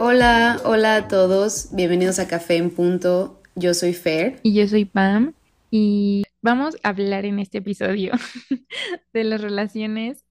Hola, hola a todos, bienvenidos a Café en Punto. Yo soy Fer. Y yo soy Pam. Y vamos a hablar en este episodio de las relaciones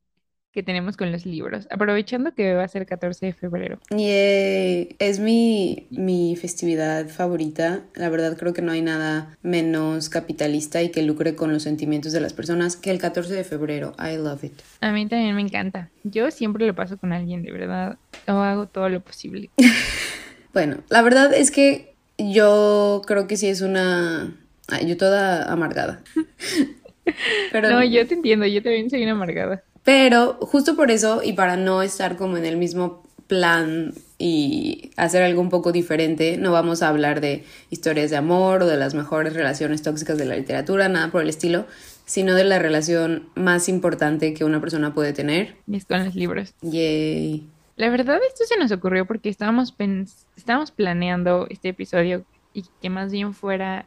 que tenemos con los libros, aprovechando que va a ser 14 de febrero. Yay. Es mi, mi festividad favorita. La verdad creo que no hay nada menos capitalista y que lucre con los sentimientos de las personas que el 14 de febrero. I love it. A mí también me encanta. Yo siempre lo paso con alguien, de verdad. O hago todo lo posible. bueno, la verdad es que yo creo que sí es una... Ay, yo toda amargada. Pero... No, yo te entiendo, yo también soy una amargada. Pero justo por eso y para no estar como en el mismo plan y hacer algo un poco diferente, no vamos a hablar de historias de amor o de las mejores relaciones tóxicas de la literatura, nada por el estilo, sino de la relación más importante que una persona puede tener. Y es con los libros. Yay. La verdad esto se nos ocurrió porque estábamos, estábamos planeando este episodio y que más bien fuera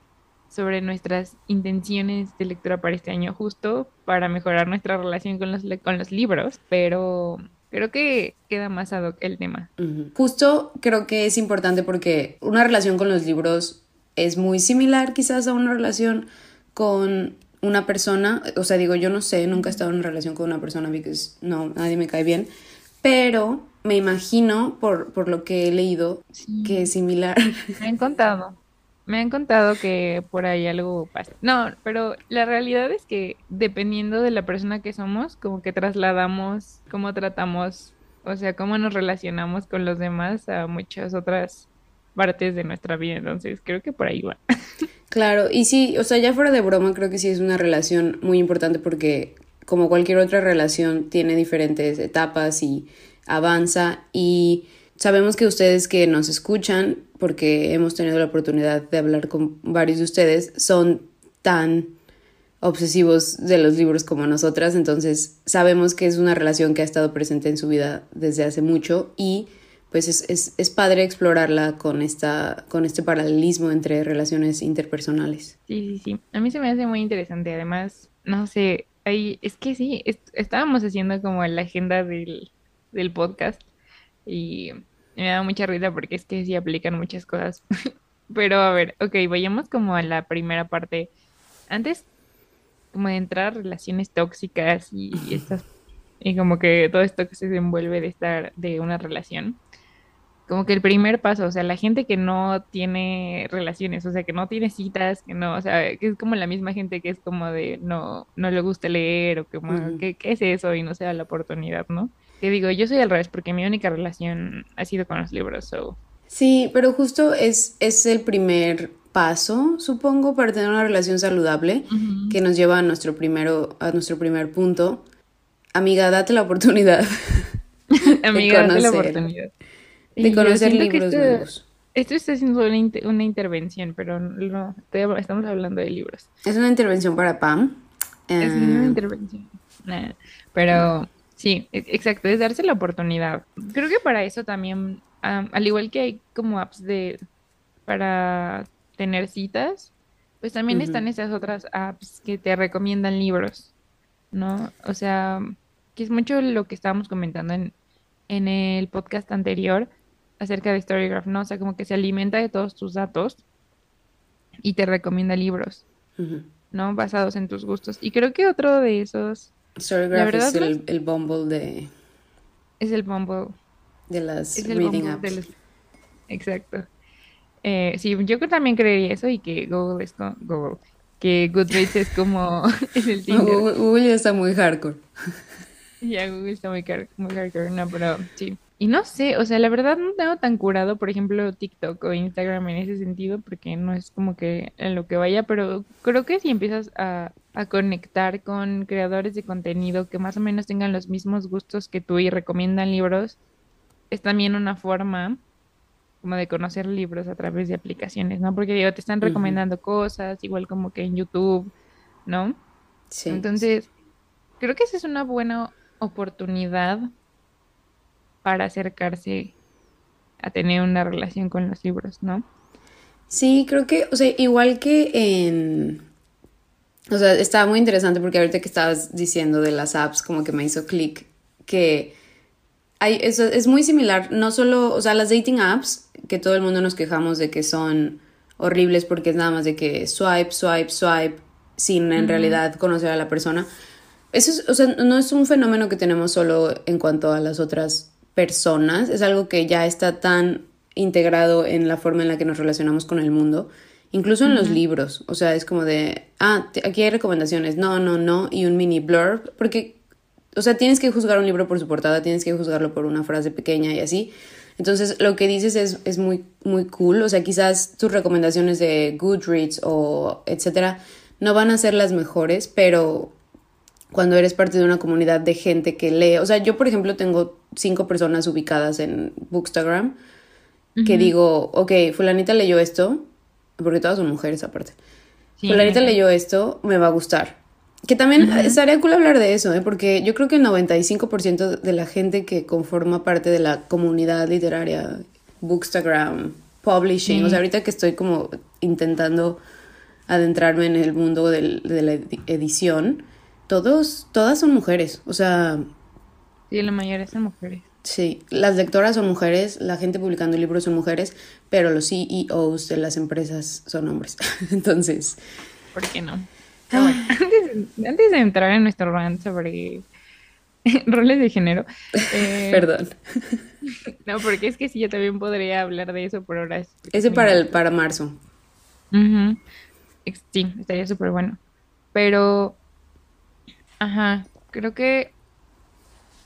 sobre nuestras intenciones de lectura para este año, justo para mejorar nuestra relación con los, con los libros, pero creo que queda más ad hoc el tema. Justo creo que es importante porque una relación con los libros es muy similar quizás a una relación con una persona, o sea, digo, yo no sé, nunca he estado en una relación con una persona porque no, nadie me cae bien, pero me imagino por, por lo que he leído que es similar. Me han contado. Me han contado que por ahí algo pasa. No, pero la realidad es que dependiendo de la persona que somos, como que trasladamos cómo tratamos, o sea, cómo nos relacionamos con los demás a muchas otras partes de nuestra vida. Entonces, creo que por ahí va. Claro, y sí, o sea, ya fuera de broma, creo que sí es una relación muy importante porque como cualquier otra relación tiene diferentes etapas y avanza y sabemos que ustedes que nos escuchan porque hemos tenido la oportunidad de hablar con varios de ustedes, son tan obsesivos de los libros como nosotras, entonces sabemos que es una relación que ha estado presente en su vida desde hace mucho y pues es, es, padre explorarla con, esta, con este paralelismo entre relaciones interpersonales. Sí, sí, sí. A mí se me hace muy interesante. Además, no sé, ahí, es que sí, estábamos haciendo como la agenda del, del podcast y me da mucha risa porque es que sí aplican muchas cosas. Pero a ver, ok, vayamos como a la primera parte. Antes, como de entrar a relaciones tóxicas y, estas, y como que todo esto que se envuelve de estar de una relación. Como que el primer paso, o sea, la gente que no tiene relaciones, o sea, que no tiene citas, que no, o sea, que es como la misma gente que es como de no, no le gusta leer o como, ¿qué, ¿qué es eso? Y no se da la oportunidad, ¿no? Que digo, yo soy al revés porque mi única relación ha sido con los libros, so. Sí, pero justo es, es el primer paso, supongo, para tener una relación saludable que nos lleva a nuestro, primero, a nuestro primer punto. Amiga, date la oportunidad. Amiga, date la oportunidad. De conocer libros nuevos. Esto está haciendo una, intervención, pero no, estamos hablando de libros. Es una intervención para Pam. Es una eh, intervención. pero Sí, e-, exacto, es darse la oportunidad. Creo que para eso también, al igual que hay como apps de para tener citas, pues también están esas otras apps que te recomiendan libros, ¿no? O sea, que es mucho lo que estábamos comentando en, en el podcast anterior acerca de Storygraph, ¿no? O sea, como que se alimenta de todos tus datos y te recomienda libros, ¿no? Basados en tus gustos. Y creo que otro de esos Storygraph es el, el, Bumble de... Es el Bumble. De las reading apps. Exacto. Eh, sí, yo también creería eso y que Google es como... Google. Que Goodreads es como... es el Tinder. Google, ya está muy hardcore. Ya, Google está muy, muy hardcore, no, pero sí. Y no sé, o sea, la verdad no tengo tan curado, por ejemplo, TikTok o Instagram en ese sentido, porque no es como que en lo que vaya, pero creo que si empiezas a, a conectar con creadores de contenido que más o menos tengan los mismos gustos que tú y recomiendan libros, es también una forma como de conocer libros a través de aplicaciones, ¿no? Porque digo, te están recomendando cosas, igual como que en YouTube, ¿no? Sí. Entonces, creo que esa es una buena oportunidad para acercarse a tener una relación con los libros, ¿no? Sí, creo que, o sea, igual que en... O sea, estaba muy interesante porque ahorita que estabas diciendo de las apps, como que me hizo clic que hay, es, es muy similar, no solo, o sea, las dating apps, que todo el mundo nos quejamos de que son horribles porque es nada más de que swipe, swipe, swipe, sin en realidad conocer a la persona. Eso es, o sea, no es un fenómeno que tenemos solo en cuanto a las otras personas, es algo que ya está tan integrado en la forma en la que nos relacionamos con el mundo, incluso en los libros, o sea, es como de, ah, aquí hay recomendaciones, no, no, no, y un mini blurb, porque o sea, tienes que juzgar un libro por su portada, tienes que juzgarlo por una frase pequeña y así. Entonces, lo que dices es, es muy, muy cool. O sea, quizás tus recomendaciones de Goodreads o etcétera no van a ser las mejores, pero cuando eres parte de una comunidad de gente que lee, o sea, yo por ejemplo tengo cinco personas ubicadas en Bookstagram que digo, ok, fulanita leyó esto, porque todas son mujeres aparte. fulanita leyó esto, me va a gustar. Que también estaría cool hablar de eso, ¿eh? porque yo creo que el 95% de la gente que conforma parte de la comunidad literaria, Bookstagram, Publishing, o sea, ahorita que estoy como intentando adentrarme en el mundo de la edición, todos, todas son mujeres, o sea... Sí, la mayoría son mujeres. Sí, las lectoras son mujeres, la gente publicando libros son mujeres, pero los CEOs de las empresas son hombres. Entonces... ¿Por qué no? Ah. antes, de entrar en nuestro rant sobre roles de género. Eh, Perdón. No, porque es que sí, yo también podría hablar de eso por horas. Ese para, el, para marzo. Sí, estaría súper bueno. Pero, ajá, creo que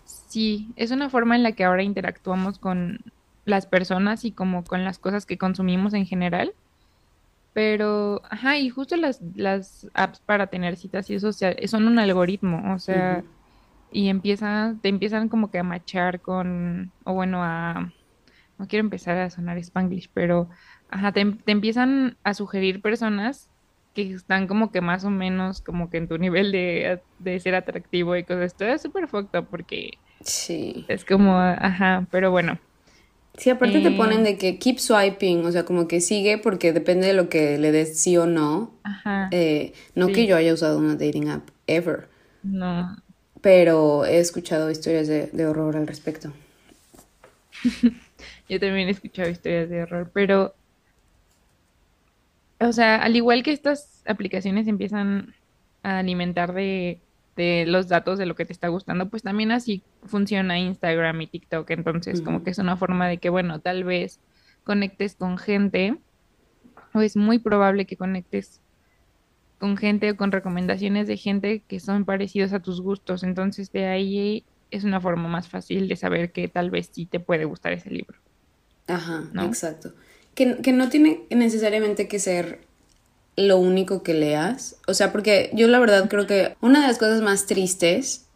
sí, es una forma en la que ahora interactuamos con las personas y como con las cosas que consumimos en general. Pero, ajá, y justo las, las apps para tener citas y eso son un algoritmo, o sea, y empiezan, te empiezan como que a machar con, o bueno, a, no quiero empezar a sonar spanglish, pero, ajá, te, empiezan a sugerir personas que están como que más o menos como que en tu nivel de, de ser atractivo y cosas. Esto es súper fucked up porque sí. es como, ajá, pero bueno. Sí, aparte te ponen eh. de que keep swiping, o sea, como que sigue porque depende de lo que le des sí o no. Ajá. Eh, no que yo haya usado una dating app ever. No. Pero he escuchado historias de, de horror al respecto. yo también he escuchado historias de horror, pero. O sea, al igual que estas aplicaciones empiezan a alimentar de de los datos de lo que te está gustando, pues también así funciona Instagram y TikTok. Entonces, como que es una forma de que, bueno, tal vez conectes con gente, o es muy probable que conectes con gente o con recomendaciones de gente que son parecidos a tus gustos. Entonces, de ahí es una forma más fácil de saber que tal vez sí te puede gustar ese libro. Ajá, exacto. Que, que no tiene necesariamente que ser lo único que leas. O sea, porque yo la verdad creo que una de las cosas más tristes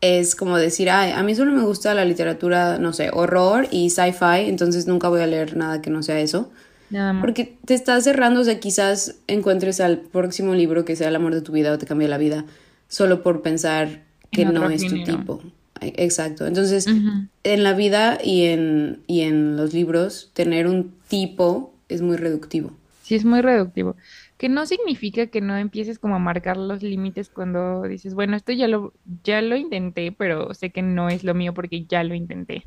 es como decir, ay, a mí solo me gusta la literatura, no sé, horror y sci-fi, entonces nunca voy a leer nada que no sea eso. Nada más. Porque te estás cerrando, o sea, quizás encuentres al próximo libro que sea el amor de tu vida o te cambie la vida, solo por pensar que no es tu tipo. Exacto. Entonces, en la vida y en, y en los libros, tener un tipo es muy reductivo. Sí, es muy reductivo. Que no significa que no empieces como a marcar los límites cuando dices, bueno, esto ya lo, ya lo intenté, pero sé que no es lo mío porque ya lo intenté.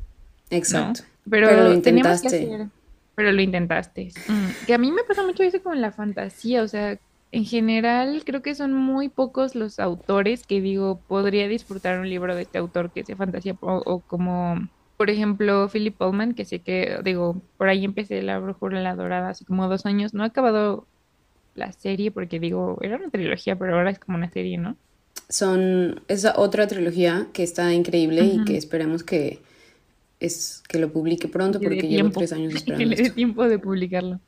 Exacto. Pero, lo intentaste. pero lo intentaste. Mm, que a mí me pasa mucho eso con la fantasía, o sea, en general creo que son muy pocos los autores que digo, podría disfrutar un libro de este autor que sea fantasía o, como por ejemplo, Philip Pullman, que sé que, digo, por ahí empecé La Brújula la Dorada hace como dos años. No he acabado la serie porque digo, era una trilogía, pero ahora es como una serie, ¿no? Son esa otra trilogía que está increíble y que esperemos que es que lo publique pronto porque llevo tres años esperando. que le dé tiempo de publicarlo.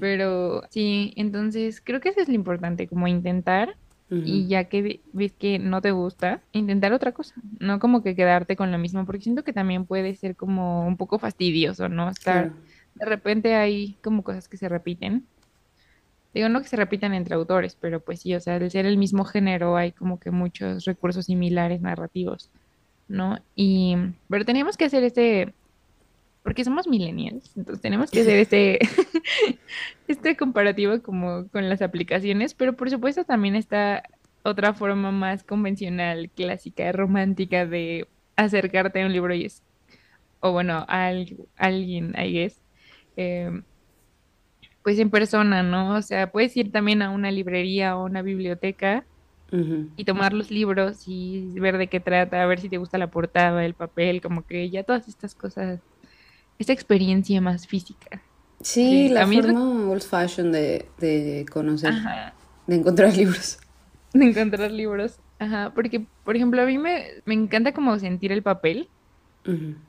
Pero sí, entonces creo que eso es lo importante, como intentar y ya que ves que no te gusta, intentar otra cosa, no como que quedarte con lo mismo, porque siento que también puede ser como un poco fastidioso, ¿no? Estar, de repente hay como cosas que se repiten digo, no que se repitan entre autores, pero pues sí, o sea, de ser el mismo género hay como que muchos recursos similares narrativos, ¿no? Y, pero teníamos que hacer este, porque somos millennials, entonces tenemos que hacer este, este comparativo como con las aplicaciones, pero por supuesto también está otra forma más convencional, clásica, romántica de acercarte a un libro y es o bueno, a alguien, I guess, em, pues en persona, ¿no? O sea, puedes ir también a una librería o una biblioteca y tomar los libros y ver de qué trata, a ver si te gusta la portada, el papel, como que ya todas estas cosas, esta experiencia más física. Sí, la forma old fashion de, de conocer, de encontrar libros. De encontrar libros, ajá, porque por ejemplo a mí me, me encanta como sentir el papel,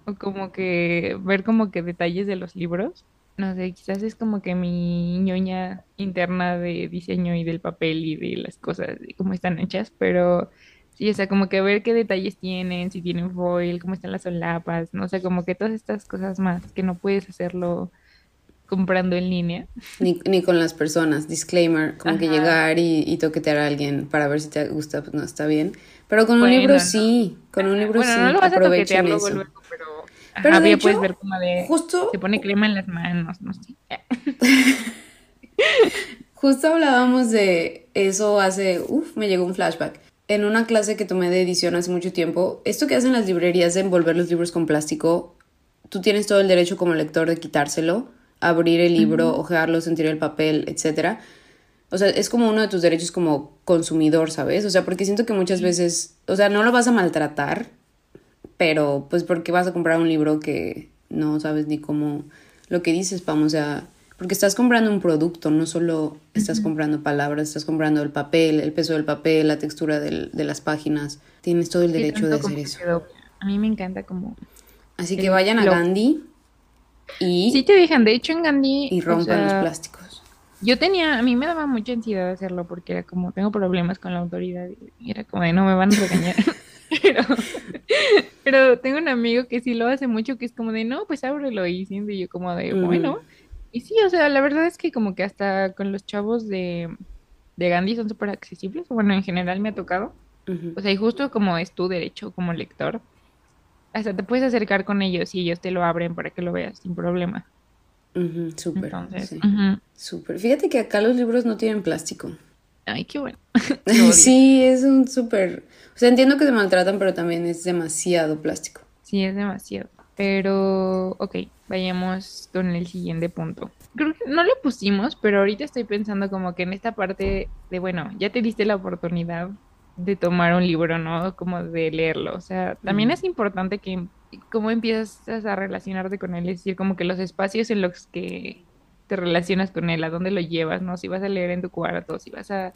o como que ver como que detalles de los libros no sé, quizás es como que mi ñoña interna de diseño y del papel y de las cosas, y cómo están hechas, pero sí, o sea, como que ver qué detalles tienen, si tienen foil, cómo están las solapas, no sé, como que todas estas cosas más que no puedes hacerlo comprando en línea. Ni, ni con las personas, disclaimer, como que llegar y, y, toquetear a alguien para ver si te gusta, pues no está bien. Pero con un libro sí, con un libro sí, no lo vas a toquetear luego, pero pero de hecho, puedes ver como de justo se pone crema en las manos, no sé. justo hablábamos de eso hace, uff, me llegó un flashback. En una clase que tomé de edición hace mucho tiempo, esto que hacen las librerías de envolver los libros con plástico, tú tienes todo el derecho como lector de quitárselo, abrir el libro, ojearlo, sentir el papel, etcétera. O sea, es como uno de tus derechos como consumidor, ¿sabes? O sea, porque siento que muchas veces, o sea, no lo vas a maltratar, pero pues porque vas a comprar un libro que no sabes ni cómo lo que dices, vamos, o sea, porque estás comprando un producto, no solo estás comprando palabras, estás comprando el papel, el peso del papel, la textura del, de las páginas, tienes todo el derecho de hacer eso. A mí me encanta como... Así que vayan a Gandhi y... Sí te dejan, de hecho en Gandhi... Y rompan los plásticos. Yo tenía, a mí me daba mucha ansiedad hacerlo porque era como, tengo problemas con la autoridad y era como de no me van a regañar. Pero, pero tengo un amigo que sí lo hace mucho, que es como de, no, pues ábrelo y siendo yo como de, bueno. Y sí, o sea, la verdad es que como que hasta con los chavos de, de Gandhi son súper accesibles. Bueno, en general me ha tocado. O sea, y justo como es tu derecho como lector, hasta te puedes acercar con ellos y ellos te lo abren para que lo veas sin problema. súper. Sí. Súper. Fíjate que acá los libros no tienen plástico. Ay, qué bueno. sí, es un súper... O sea, entiendo que se maltratan, pero también es demasiado plástico. Sí, es demasiado. Pero, ok, vayamos con el siguiente punto. Creo que no lo pusimos, pero ahorita estoy pensando como que en esta parte de, bueno, ya te diste la oportunidad de tomar un libro, ¿no? Como de leerlo. O sea, también es importante que cómo empiezas a relacionarte con él, es decir, como que los espacios en los que te relacionas con él, a dónde lo llevas, ¿no? Si vas a leer en tu cuarto, si vas a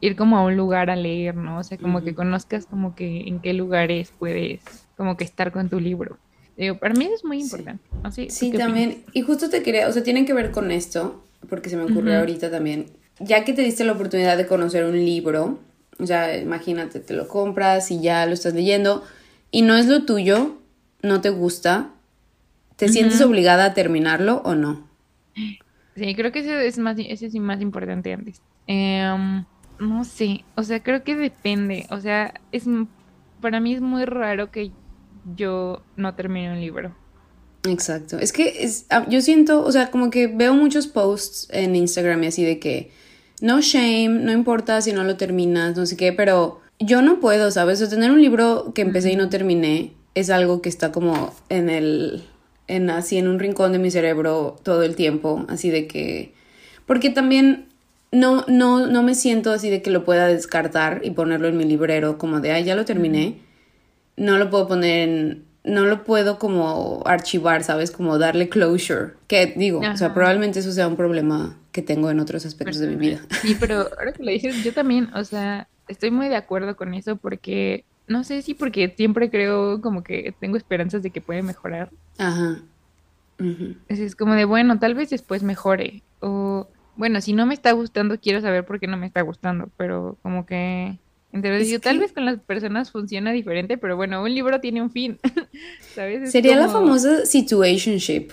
ir como a un lugar a leer, ¿no? O sea, como que conozcas como que en qué lugares puedes como que estar con tu libro. Digo, para mí es muy importante. Sí, sí también. Y justo te quería, o sea, tienen que ver con esto, porque se me ocurrió ahorita también. Ya que te diste la oportunidad de conocer un libro, o sea, imagínate, te lo compras y ya lo estás leyendo y no es lo tuyo, no te gusta, ¿te sientes obligada a terminarlo o no? Sí, creo que ese es más, ese es más importante antes. Em, no sé, o sea, creo que depende. O sea, es para mí es muy raro que yo no termine un libro. Exacto. Es que es, ah, yo siento, o sea, como que veo muchos posts en Instagram y así de que no shame, no importa si no lo terminas, no sé qué, pero yo no puedo, ¿sabes? O tener un libro que empecé y no terminé es algo que está como en el en así en un rincón de mi cerebro todo el tiempo, así de que porque también no no no me siento así de que lo pueda descartar y ponerlo en mi librero como de, ay, ya lo terminé. No lo puedo poner en no lo puedo como archivar, ¿sabes? Como darle closure. Que digo, o sea, probablemente eso sea un problema que tengo en otros aspectos de mi vida. Sí, pero ahora que lo dices, yo también, o sea, estoy muy de acuerdo con eso porque no sé si porque siempre creo como que tengo esperanzas de que puede mejorar. Ajá. Es como de, bueno, tal vez después mejore. O, bueno, si no me está gustando, quiero saber por qué no me está gustando. Pero como que... Entonces, tal vez con las personas funciona diferente, pero bueno, un libro tiene un fin. ¿Sabes? Sería la famosa situationship.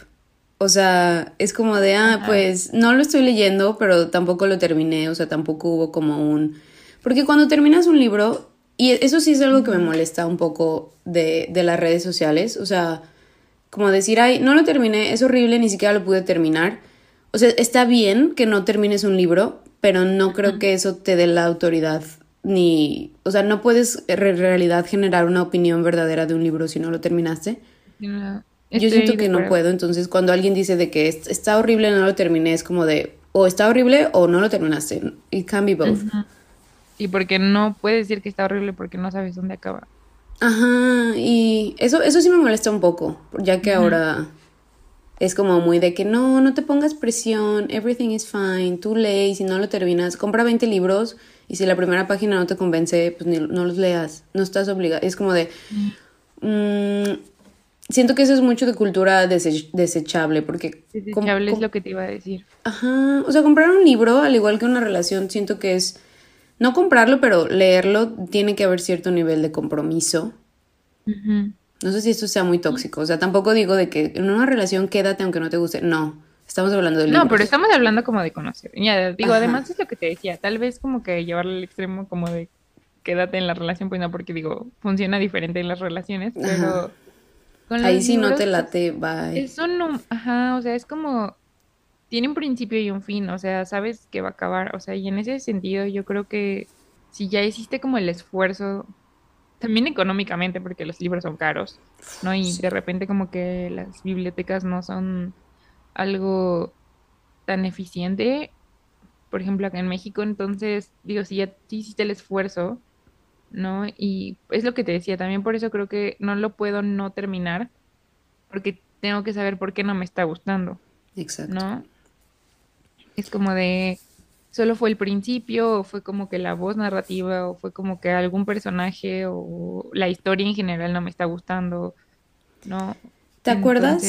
O sea, es como de, ah, pues no lo estoy leyendo, pero tampoco lo terminé. O sea, tampoco hubo como un... Porque cuando terminas un libro, y eso sí es algo que me molesta un poco de, de las redes sociales. O sea, como decir, ay, no lo terminé, es horrible, ni siquiera lo pude terminar. O sea, está bien que no termines un libro, pero no creo que eso te dé la autoridad ni, o sea, no puedes en realidad generar una opinión verdadera de un libro si no lo terminaste. Yo siento que no puedo, entonces cuando alguien dice de que está horrible, no lo terminé, es como de o está horrible o no lo terminaste. It can be both. Y porque no puedes decir que está horrible porque no sabes dónde acaba. Ajá, y eso, eso sí me molesta un poco, ya que ahora es como muy de que no, no te pongas presión, everything is fine, tú lees, si no lo terminas, compra 20 libros y si la primera página no te convence, pues no los leas, no estás obligado. Es como de... Mm, siento que eso es mucho de cultura desechable, porque... Desechable es lo que te iba a decir. Ajá, o sea, comprar un libro, al igual que una relación, siento que es... No comprarlo, pero leerlo tiene que haber cierto nivel de compromiso. No sé si esto sea muy tóxico. O sea, tampoco digo de que en una relación quédate aunque no te guste. No, estamos hablando de No, pero estamos hablando como de conocer. Ya, digo, además es lo que te decía. Tal vez como que llevarlo al extremo como de quédate en la relación, pues no, porque digo, funciona diferente en las relaciones, pero... Ahí sí no te late, bye. Eso no, ajá, o sea, es como... Tiene un principio y un fin, o sea, sabes que va a acabar, o sea, y en ese sentido yo creo que si ya hiciste como el esfuerzo también económicamente, porque los libros son caros, ¿no? Y de repente como que las bibliotecas no son algo tan eficiente, por ejemplo, acá en México, entonces, digo, si ya hiciste el esfuerzo, ¿no? Y es lo que te decía, también por eso creo que no lo puedo no terminar, porque tengo que saber por qué no me está gustando. Exacto. ¿No? Es como de, solo fue el principio, o fue como que la voz narrativa, o fue como que algún personaje, o la historia en general no me está gustando, ¿no? ¿Te acuerdas?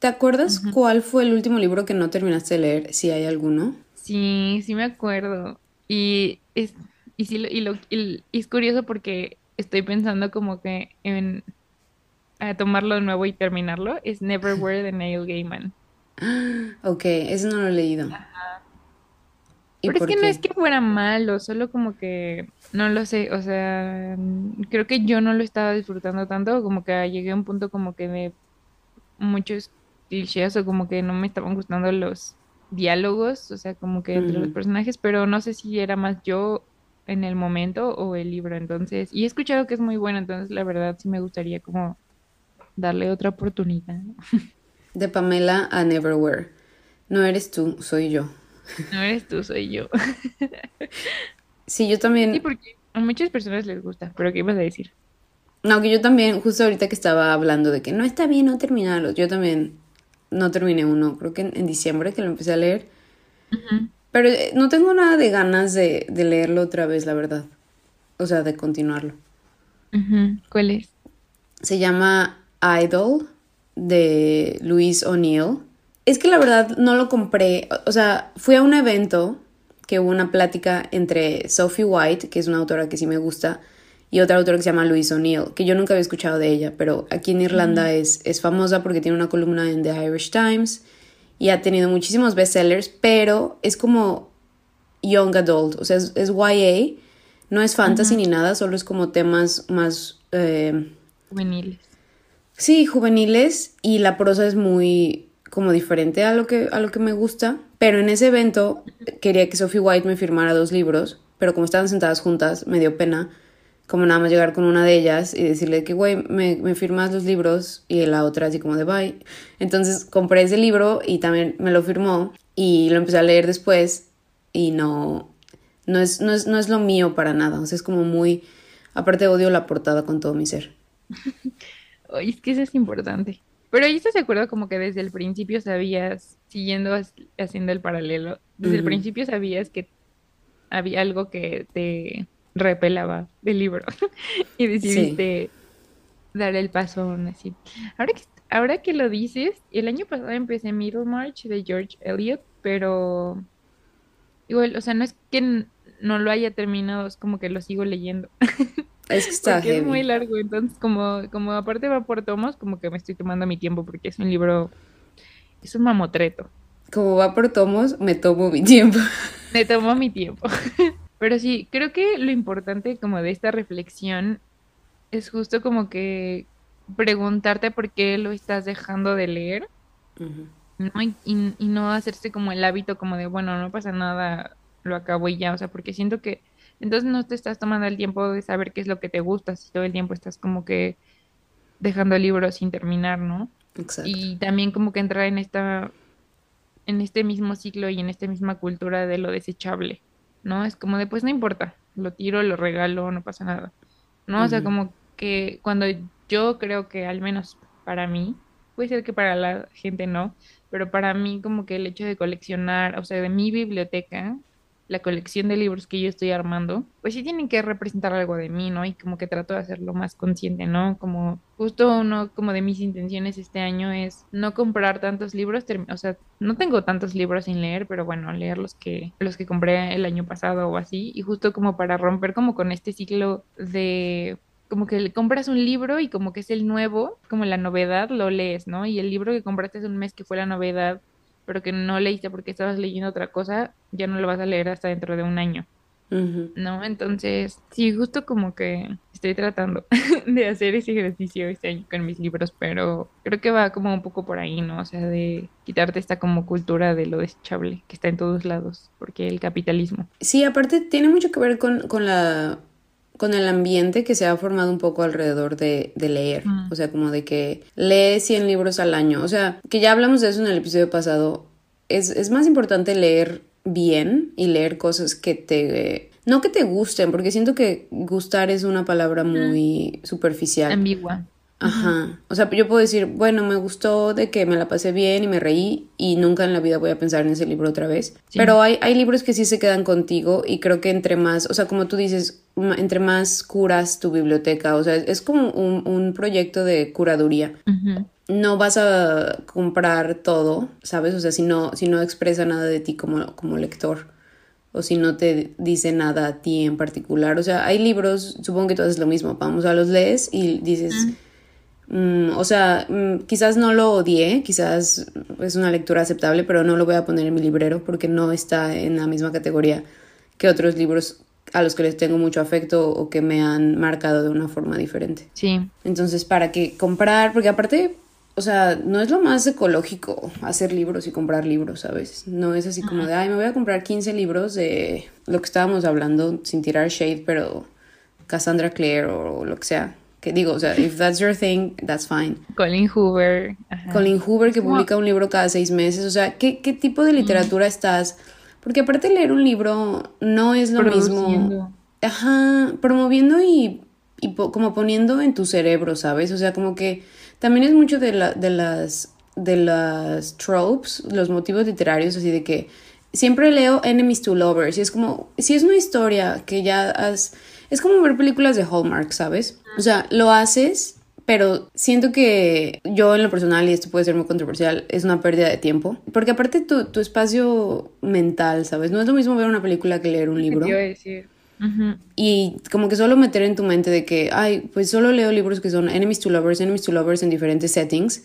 ¿Te acuerdas cuál fue el último libro que no terminaste de leer, si hay alguno? Sí, sí me acuerdo. Y es, y, sí, y, lo, y es curioso porque estoy pensando como que en tomarlo de nuevo y terminarlo. Es Neverwhere de Neil Gaiman. Ok, eso no lo he leído. Pero es que no es que fuera malo, solo como que no lo sé, o sea, creo que yo no lo estaba disfrutando tanto, como que llegué a un punto como que de muchos clichés o como que no me estaban gustando los diálogos, o sea, como que entre los personajes, pero no sé si era más yo en el momento o el libro, entonces, y he escuchado que es muy bueno, entonces la verdad sí me gustaría como darle otra oportunidad. De Pamela a Neverwhere. No eres tú, soy yo. No eres tú, soy yo. sí, yo también. Sí, porque a muchas personas les gusta, pero ¿qué ibas a decir? No, que yo también, justo ahorita que estaba hablando de que no está bien no terminarlos, yo también no terminé uno, creo que en, diciembre que lo empecé a leer. Pero eh, no tengo nada de ganas de, leerlo otra vez, la verdad. O sea, de continuarlo. ¿Cuál es? Se llama Idol de Louise O'Neill. Es que la verdad no lo compré. O sea, fui a un evento que hubo una plática entre Sophie White, que es una autora que sí me gusta, y otra autora que se llama Louise O'Neill, que yo nunca había escuchado de ella, pero aquí en Irlanda es, es famosa porque tiene una columna en The Irish Times y ha tenido muchísimos bestsellers, pero es como young adult, o sea, es, YA, no es fantasy ni nada, solo es como temas más... Eh, juveniles. Sí, juveniles y la prosa es muy como diferente a lo que a lo que me gusta, pero en ese evento quería que Sophie White me firmara dos libros, pero como estaban sentadas juntas me dio pena como nada más llegar con una de ellas y decirle que, güey, me, me, firmas los libros y la otra así como de bye. Entonces compré ese libro y también me lo firmó y lo empecé a leer después y no, no es, no es, no es lo mío para nada. O sea, es como muy, aparte odio la portada con todo mi ser. Oye, es que eso es importante. Pero ahí estás de acuerdo como que desde el principio sabías, siguiendo haciendo el paralelo, desde el principio sabías que había algo que te repelaba del libro y decidiste dar el paso así. Ahora que, ahora que lo dices, el año pasado empecé Middlemarch de George Eliot, pero igual, o sea, no es que no lo haya terminado, es como que lo sigo leyendo. Es que está es muy largo, entonces como, como aparte va por tomos, como que me estoy tomando mi tiempo porque es un libro, es un mamotreto. Como va por tomos, me tomo mi tiempo. Me tomo mi tiempo. Pero sí, creo que lo importante como de esta reflexión es justo como que preguntarte por qué lo estás dejando de leer ¿no? Y, no hacerse como el hábito como de, bueno, no pasa nada, lo acabo y ya, o sea, porque siento que entonces no te estás tomando el tiempo de saber qué es lo que te gusta, si todo el tiempo estás como que dejando el libro sin terminar, ¿no? Exacto. Y también como que entrar en esta en este mismo ciclo y en esta misma cultura de lo desechable, ¿no? Es como de, pues no importa, lo tiro, lo regalo, no pasa nada, ¿no? O sea, como que cuando yo creo que al menos para mí, puede ser que para la gente no, pero para mí como que el hecho de coleccionar, o sea, de mi biblioteca, la colección de libros que yo estoy armando, pues sí tienen que representar algo de mí, ¿no? Y como que trato de hacerlo más consciente, ¿no? Como justo uno como de mis intenciones este año es no comprar tantos libros, o sea, no tengo tantos libros sin leer, pero bueno, leer los que los que compré el año pasado o así, y justo como para romper como con este ciclo de como que le compras un libro y como que es el nuevo, como la novedad, lo lees, ¿no? Y el libro que compraste hace un mes que fue la novedad, pero que no leíste porque estabas leyendo otra cosa, ya no lo vas a leer hasta dentro de un año. ¿No? Entonces, sí, justo como que estoy tratando de hacer ese ejercicio este año con mis libros, pero creo que va como un poco por ahí, ¿no? O sea, de quitarte esta como cultura de lo desechable que está en todos lados, porque el capitalismo. Sí, aparte tiene mucho que ver con, con la con el ambiente que se ha formado un poco alrededor de, leer. O sea, como de que lee 100 libros al año. O sea, que ya hablamos de eso en el episodio pasado. Es, es más importante leer bien y leer cosas que te... No que te gusten, porque siento que gustar es una palabra muy superficial. Ambigua. Ajá. O sea, yo puedo decir, bueno, me gustó de que me la pasé bien y me reí y nunca en la vida voy a pensar en ese libro otra vez. Pero hay, hay libros que sí se quedan contigo y creo que entre más, o sea, como tú dices, entre más curas tu biblioteca, o sea, es como un, un proyecto de curaduría. No vas a comprar todo, ¿sabes? O sea, si no, si no expresa nada de ti como, como lector o si no te dice nada a ti en particular. O sea, hay libros, supongo que tú haces lo mismo, vamos a los lees y dices... Mm, o sea, mm, quizás no lo odié, quizás es una lectura aceptable, pero no lo voy a poner en mi librero porque no está en la misma categoría que otros libros a los que les tengo mucho afecto o que me han marcado de una forma diferente. Sí. Entonces, ¿para qué comprar? Porque aparte, o sea, no es lo más ecológico hacer libros y comprar libros, ¿sabes? No es así como de, ay, me voy a comprar 15 libros de lo que estábamos hablando, sin tirar shade, pero Cassandra Clare o lo que sea que digo, o sea, if that's your thing, that's fine. Colin Hoover. Colin Hoover que publica un libro cada seis meses, o sea, ¿qué, qué tipo de literatura estás? Porque aparte de leer un libro no es lo mismo. Ajá, promoviendo y, y como poniendo en tu cerebro, ¿sabes? O sea, como que también es mucho de, la, de las de las tropes, los motivos literarios, así de que siempre leo Enemies to Lovers y es como, si es una historia que ya has es como ver películas de Hallmark, ¿sabes? O sea, lo haces, pero siento que yo en lo personal, y esto puede ser muy controversial, es una pérdida de tiempo. Porque aparte tu, tu espacio mental, ¿sabes? No es lo mismo ver una película que leer un libro. ¿Qué decir? Y como que solo meter en tu mente de que, ay, pues solo leo libros que son enemies to lovers, enemies to lovers en diferentes settings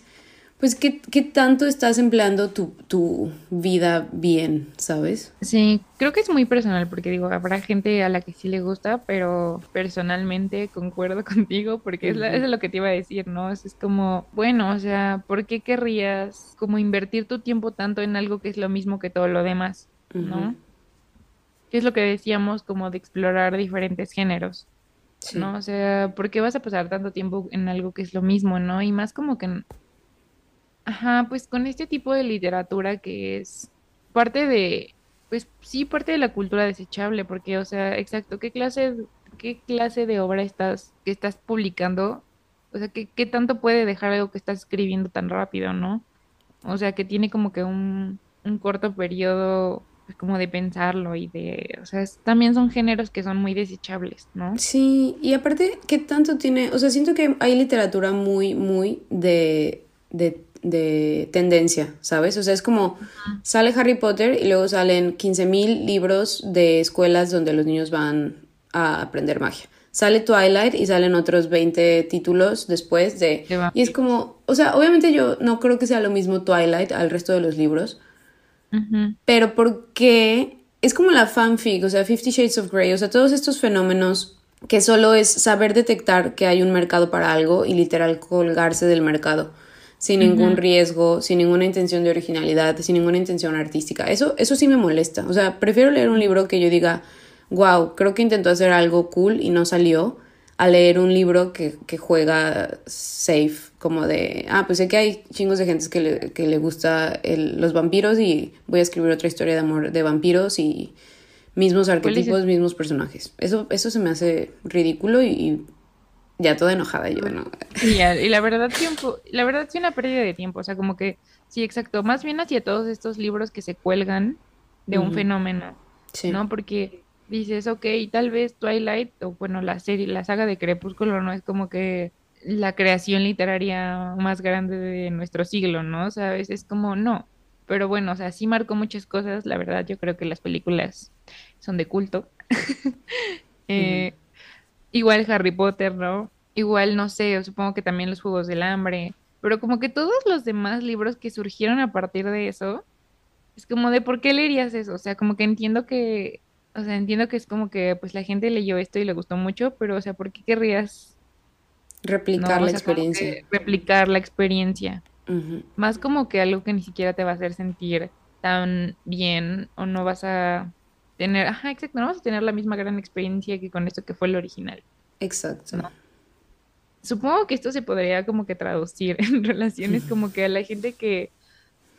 pues ¿qué, qué tanto estás empleando tu, tu, vida bien, ¿sabes? Sí, creo que es muy personal porque digo, habrá gente a la que sí le gusta, pero personalmente concuerdo contigo porque es, es lo que te iba a decir, ¿no? Es, como, bueno, o sea, ¿por qué querrías como invertir tu tiempo tanto en algo que es lo mismo que todo lo demás, ¿no? Que es lo que decíamos como de explorar diferentes géneros. ¿no? O sea, ¿por qué vas a pasar tanto tiempo en algo que es lo mismo, no? Y más como que Ajá, pues con este tipo de literatura que es parte de, pues sí, parte de la cultura desechable, porque, o sea, exacto, ¿qué clase, qué clase de obra estás, que estás publicando? O sea, ¿qué, qué tanto puede dejar algo que estás escribiendo tan rápido, no? O sea, que tiene como que un, un corto periodo pues, como de pensarlo y de, o sea, también son géneros que son muy desechables, ¿no? Sí, y aparte, ¿qué tanto tiene? O sea, siento que hay literatura muy, muy de, de de tendencia, ¿sabes? O sea, es como sale Harry Potter y luego salen 15.000 libros de escuelas donde los niños van a aprender magia. Sale Twilight y salen otros 20 títulos después de... Y es como, o sea, obviamente yo no creo que sea lo mismo Twilight al resto de los libros, pero porque es como la fanfic, o sea, Fifty Shades of Grey, o sea, todos estos fenómenos que solo es saber detectar que hay un mercado para algo y literal colgarse del mercado sin ningún riesgo, sin ninguna intención de originalidad, sin ninguna intención artística. Eso, eso sí me molesta. O sea, prefiero leer un libro que yo diga, wow, creo que intentó hacer algo cool y no salió, a leer un libro que, que juega safe, como de, ah, pues sé que hay chingos de gente que le, que le gusta el, los vampiros y voy a escribir otra historia de amor de vampiros y mismos arquetipos, mismos personajes. Eso, eso se me hace ridículo y, y ya toda enojada yo, ¿no? Y, y la verdad tiempo, la verdad sí una pérdida de tiempo, o sea, como que, sí, exacto, más bien hacia todos estos libros que se cuelgan de un fenómeno, Sí. ¿no? Porque dices, ok, tal vez Twilight, o bueno, la serie, la saga de Crepúsculo no es como que la creación literaria más grande de nuestro siglo, ¿no? ¿Sabes? Es como, no. Pero bueno, o sea, sí marcó muchas cosas, la verdad, yo creo que las películas son de culto. Eh, Igual Harry Potter, ¿no? Igual, no sé, supongo que también los Juegos del Hambre, pero como que todos los demás libros que surgieron a partir de eso, es como de ¿por qué leerías eso? O sea, como que entiendo que, o sea, entiendo que es como que pues la gente leyó esto y le gustó mucho, pero o sea, ¿por qué querrías, Replicar no? O la sea, experiencia. replicar la experiencia, más como que algo que ni siquiera te va a hacer sentir tan bien o no vas a tener, ajá, exacto, no vas a tener la misma gran experiencia que con esto que fue el original. Exacto. ¿no? Supongo que esto se podría como que traducir en relaciones como que a la gente que,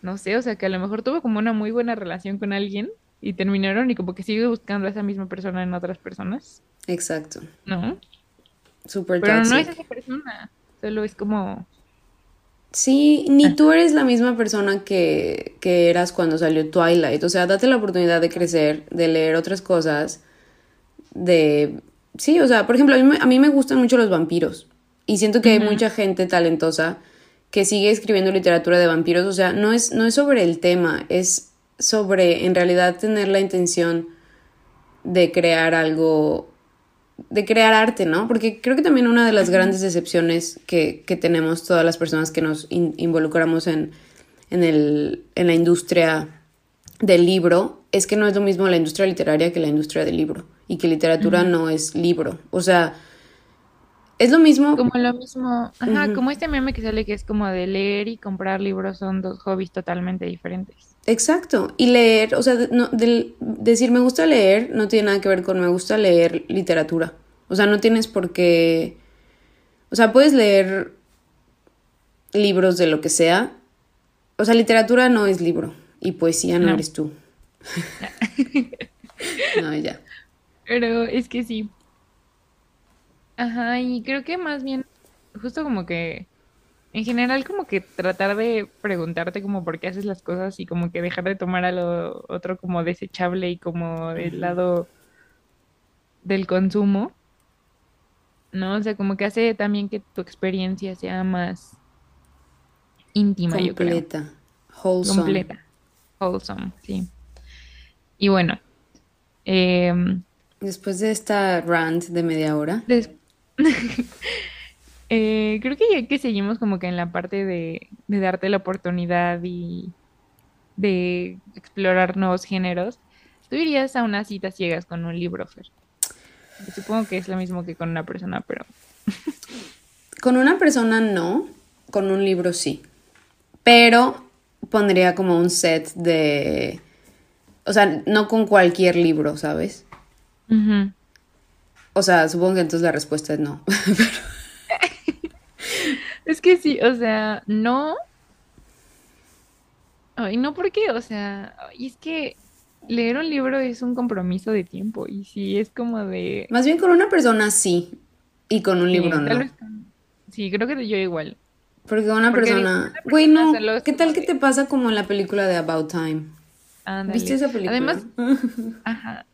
no sé, o sea, que a lo mejor tuvo como una muy buena relación con alguien y terminaron y como que sigue buscando a esa misma persona en otras personas, Exacto. ¿no? Super Pero no es esa persona, solo es como, Sí, ni tú eres la misma persona que, que eras cuando salió Twilight. O sea, date la oportunidad de crecer, de leer otras cosas, de... Sí, o sea, por ejemplo, a mí, me- a mí me gustan mucho los vampiros. Y siento que hay mucha gente talentosa que sigue escribiendo literatura de vampiros. O sea, no es, no es sobre el tema, es sobre en realidad tener la intención de crear algo, de crear arte, ¿no? Porque creo que también una de las grandes decepciones que, que tenemos todas las personas que nos in- involucramos en, en, el, en la industria del libro es que no es lo mismo la industria literaria que la industria del libro y que literatura no es libro. O sea, es lo mismo. como lo mismo, ajá, como este meme que sale que es como de leer y comprar libros son dos hobbies totalmente diferentes. Exacto. Y leer, o sea, de- no, del- decir me gusta leer no tiene nada que ver con me gusta leer literatura. O sea, no tienes por qué. O sea, puedes leer libros de lo que sea. O sea, literatura no es libro. Y poesía no No. eres tú. no, ya. Pero es que sí. Ajá, y creo que más bien, justo como que, en general, como que tratar de preguntarte como por qué haces las cosas y como que dejar de tomar a lo otro como desechable y como del lado del consumo, ¿no? O sea, como que hace también que tu experiencia sea más íntima, yo creo. Completa. Wholesome. Completa. Wholesome, sí. Y bueno, em, Después de esta rant de media hora. Des- Eh, creo que ya que seguimos como que en la parte de, de darte la oportunidad y de explorar nuevos géneros, tú irías a unas citas ciegas con un libro, Fer. Supongo que es lo mismo que con una persona, pero Con una persona no, con un libro sí. Pero pondría como un set de... O sea, no con cualquier libro, ¿sabes? O sea, supongo que entonces la respuesta es no. Es que sí, o sea, no. Ay, no, ¿por qué? O sea, y es que leer un libro es un compromiso de tiempo y sí es como de... Más bien con una persona sí y con un sí, libro no. vez Sí, creo que yo igual. Porque con una Porque persona... Güey, no. ¿Qué tal que te pasa como en la película de About Time? ¿Viste esa película? Además, ajá,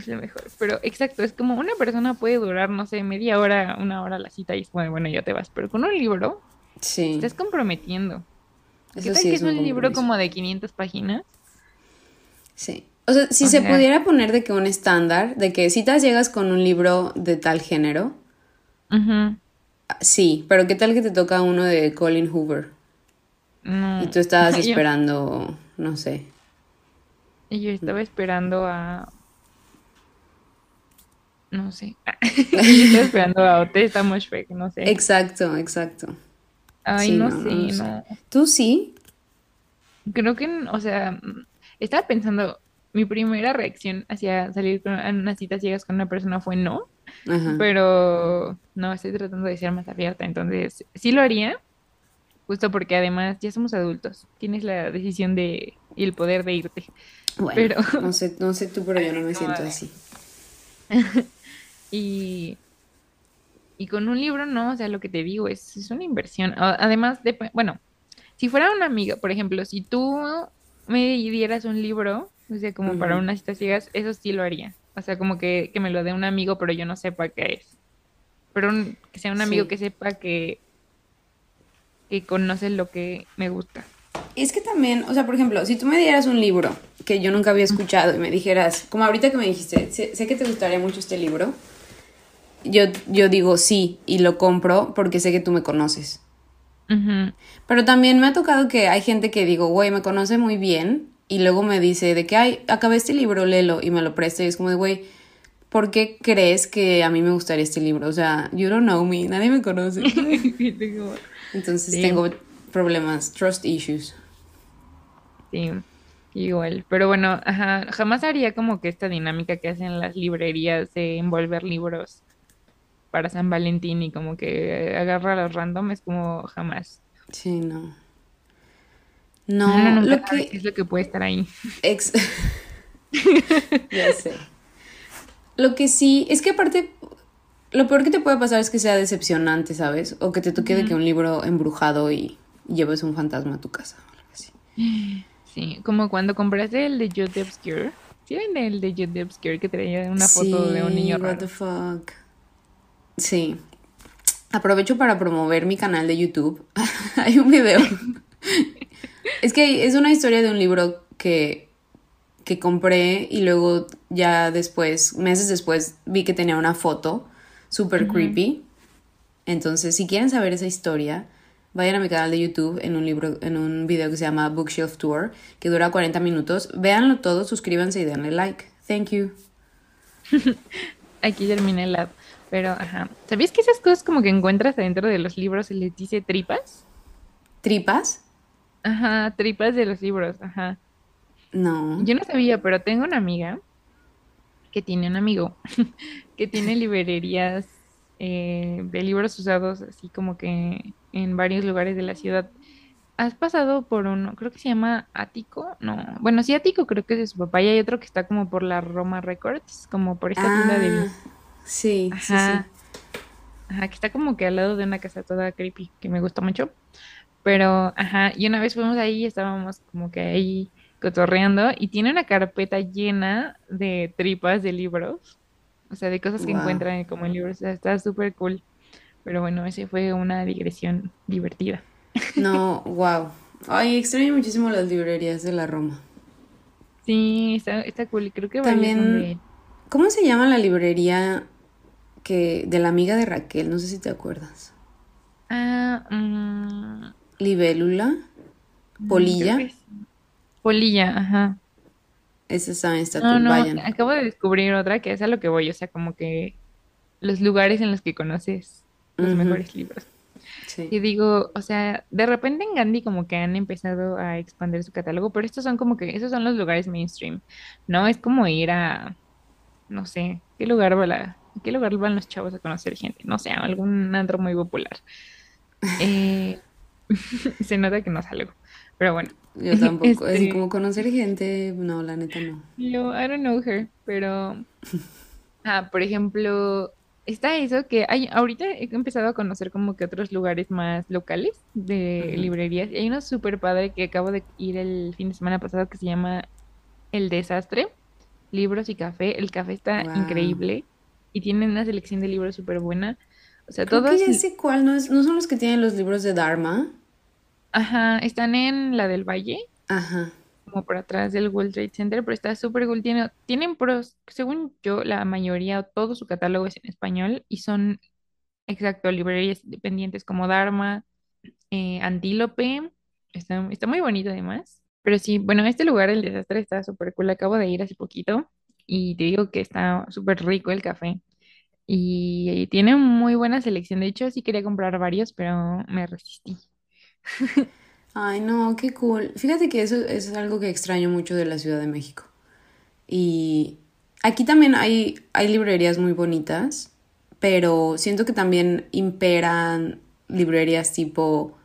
es lo mejor. Pero exacto, es como una persona puede durar, no sé, media hora, una hora la cita y es como, bueno, ya te vas. Pero con un libro, sí. estás comprometiendo. ¿Qué Eso tal sí que es es un libro como de 500 páginas? Sí. O sea, si O se sea- pudiera poner de que un estándar, de que si te llegas con un libro de tal género, Ujú. sí, pero ¿qué tal que te toca uno de Colin Hoover? No. Y tú estabas Yo- esperando, no sé. Y yo estaba esperando a. No sé. Estaba esperando a Otesta no sé. Exacto, exacto. Ay, Sí, no, no, sé, no sé. no. ¿Tú sí? Creo que, o sea, estaba pensando, mi primera reacción hacia salir con, a unas citas ciegas con una persona fue no, Pero no, estoy tratando de ser más abierta, entonces sí lo haría, justo porque además ya somos adultos, tienes la decisión de y el poder de irte. Bueno, pero... no sé, no sé tú, pero yo no me siento así. Y y con un libro no, o sea, lo que te digo es, es una inversión. Además de, bueno, si fuera una amiga, por ejemplo, si tú me dieras un libro, o sea, como para unas citas ciegas, eso sí lo haría. O sea, como que, me lo dé un amigo, pero yo no sepa qué es. Pero que sea un amigo que sepa que, que conoce lo que me gusta. Es que también, o sea, por ejemplo, si tú me dieras un libro que yo nunca había escuchado y me dijeras, como ahorita que me dijiste, sé que te gustaría mucho este libro, yo, yo digo sí y lo compro porque sé que tú me conoces. Pero también me ha tocado que hay gente que digo, güey, me conoce muy bien y luego me dice de que, ay, acabé este libro, léelo y me lo presta y es como de, güey, ¿por qué crees que a mí me gustaría este libro? O sea, you don't know me, nadie me conoce. Entonces tengo problemas, trust issues. Sí, igual. Pero bueno, ajá, jamás haría como que esta dinámica que hacen las librerías de envolver libros para San Valentín y como que agarra los random es como jamás. Sí, no. No, lo que es lo que puede estar ahí. Ex... ya sé. Lo que sí, es que aparte, lo peor que te puede pasar es que sea decepcionante, ¿sabes? O que te toque de que un libro embrujado y lleves un fantasma a tu casa o algo así. Sí, como cuando compraste el de Jude Obscure. ¿Sí el de Jude Obscure que traía una foto de un niño raro? what the fuck. Sí. Aprovecho para promover mi canal de YouTube. Hay un video. es que es una historia de un libro que, que compré y luego ya después, meses después, vi que tenía una foto super creepy. Entonces, si quieren saber esa historia, vayan a mi canal de YouTube en un libro, en un video que se llama Bookshelf Tour, que dura 40 minutos. Véanlo todo, suscríbanse y denle like. Thank you. Aquí terminé la pero, ajá. ¿Sabías que esas cosas como que encuentras adentro de los libros se les dice tripas? ¿Tripas? Ajá, tripas de los libros, ajá. No. Yo no sabía, pero tengo una amiga que tiene un amigo que tiene librerías eh, de libros usados así como que en varios lugares de la ciudad. ¿Has pasado por uno? Creo que se llama Ático. No, bueno, sí, Ático creo que es de su papá. Y hay otro que está como por la Roma Records, como por esta tienda de Sí, sí, sí. Ajá, que está como que al lado de una casa toda creepy, que me gusta mucho. Pero, ajá, y una vez fuimos ahí y estábamos como que ahí cotorreando y tiene una carpeta llena de tripas de libros. O sea, de cosas que encuentran como en libros. O sea, está súper cool. Pero bueno, ese fue una digresión divertida. No, wow. Ay, extraño muchísimo las librerías de la Roma. Sí, está, está cool. Creo que también ¿Cómo se llama la librería que de la amiga de Raquel? No sé si te acuerdas. Ah, mm. Libélula. Polilla. Polilla, ajá. Esa está, está no, no, Acabo de descubrir otra que es a lo que voy, o sea, como que los lugares en los que conoces los mejores libros. Sí. Y digo, o sea, de repente en Gandhi como que han empezado a expandir su catálogo, pero estos son como que, esos son los lugares mainstream, ¿no? Es como ir a, no sé, ¿qué lugar, va la, ¿qué lugar van los chavos a conocer gente? No sé, algún antro muy popular. Eh, se nota que no salgo, pero bueno. Yo tampoco, es este como conocer gente, no, la neta no. Yo, I don't know her, pero... Ah, por ejemplo, está eso que hay, ahorita he empezado a conocer como que otros lugares más locales de librerías. Y hay uno súper padre que acabo de ir el fin de semana pasado que se llama El Desastre libros y café. El café está increíble y tiene una selección de libros súper buena. O sea, Creo todos. Que cuál, ¿no, ¿no son los que tienen los libros de Dharma? Ajá, están en la del Valle. Ajá. Como por atrás del World Trade Center, pero está súper cool. tienen pros, según yo, la mayoría, todo su catálogo es en español y son, exacto, librerías independientes como Dharma, eh, Antílope. Está, está muy bonito además. Pero sí, bueno, este lugar, el desastre, está súper cool. Acabo de ir hace poquito y te digo que está súper rico el café. Y tiene muy buena selección. De hecho, sí quería comprar varios, pero me resistí. Ay, no, qué cool. Fíjate que eso, es algo que extraño mucho de la Ciudad de México. Y aquí también hay, hay librerías muy bonitas, pero siento que también imperan librerías tipo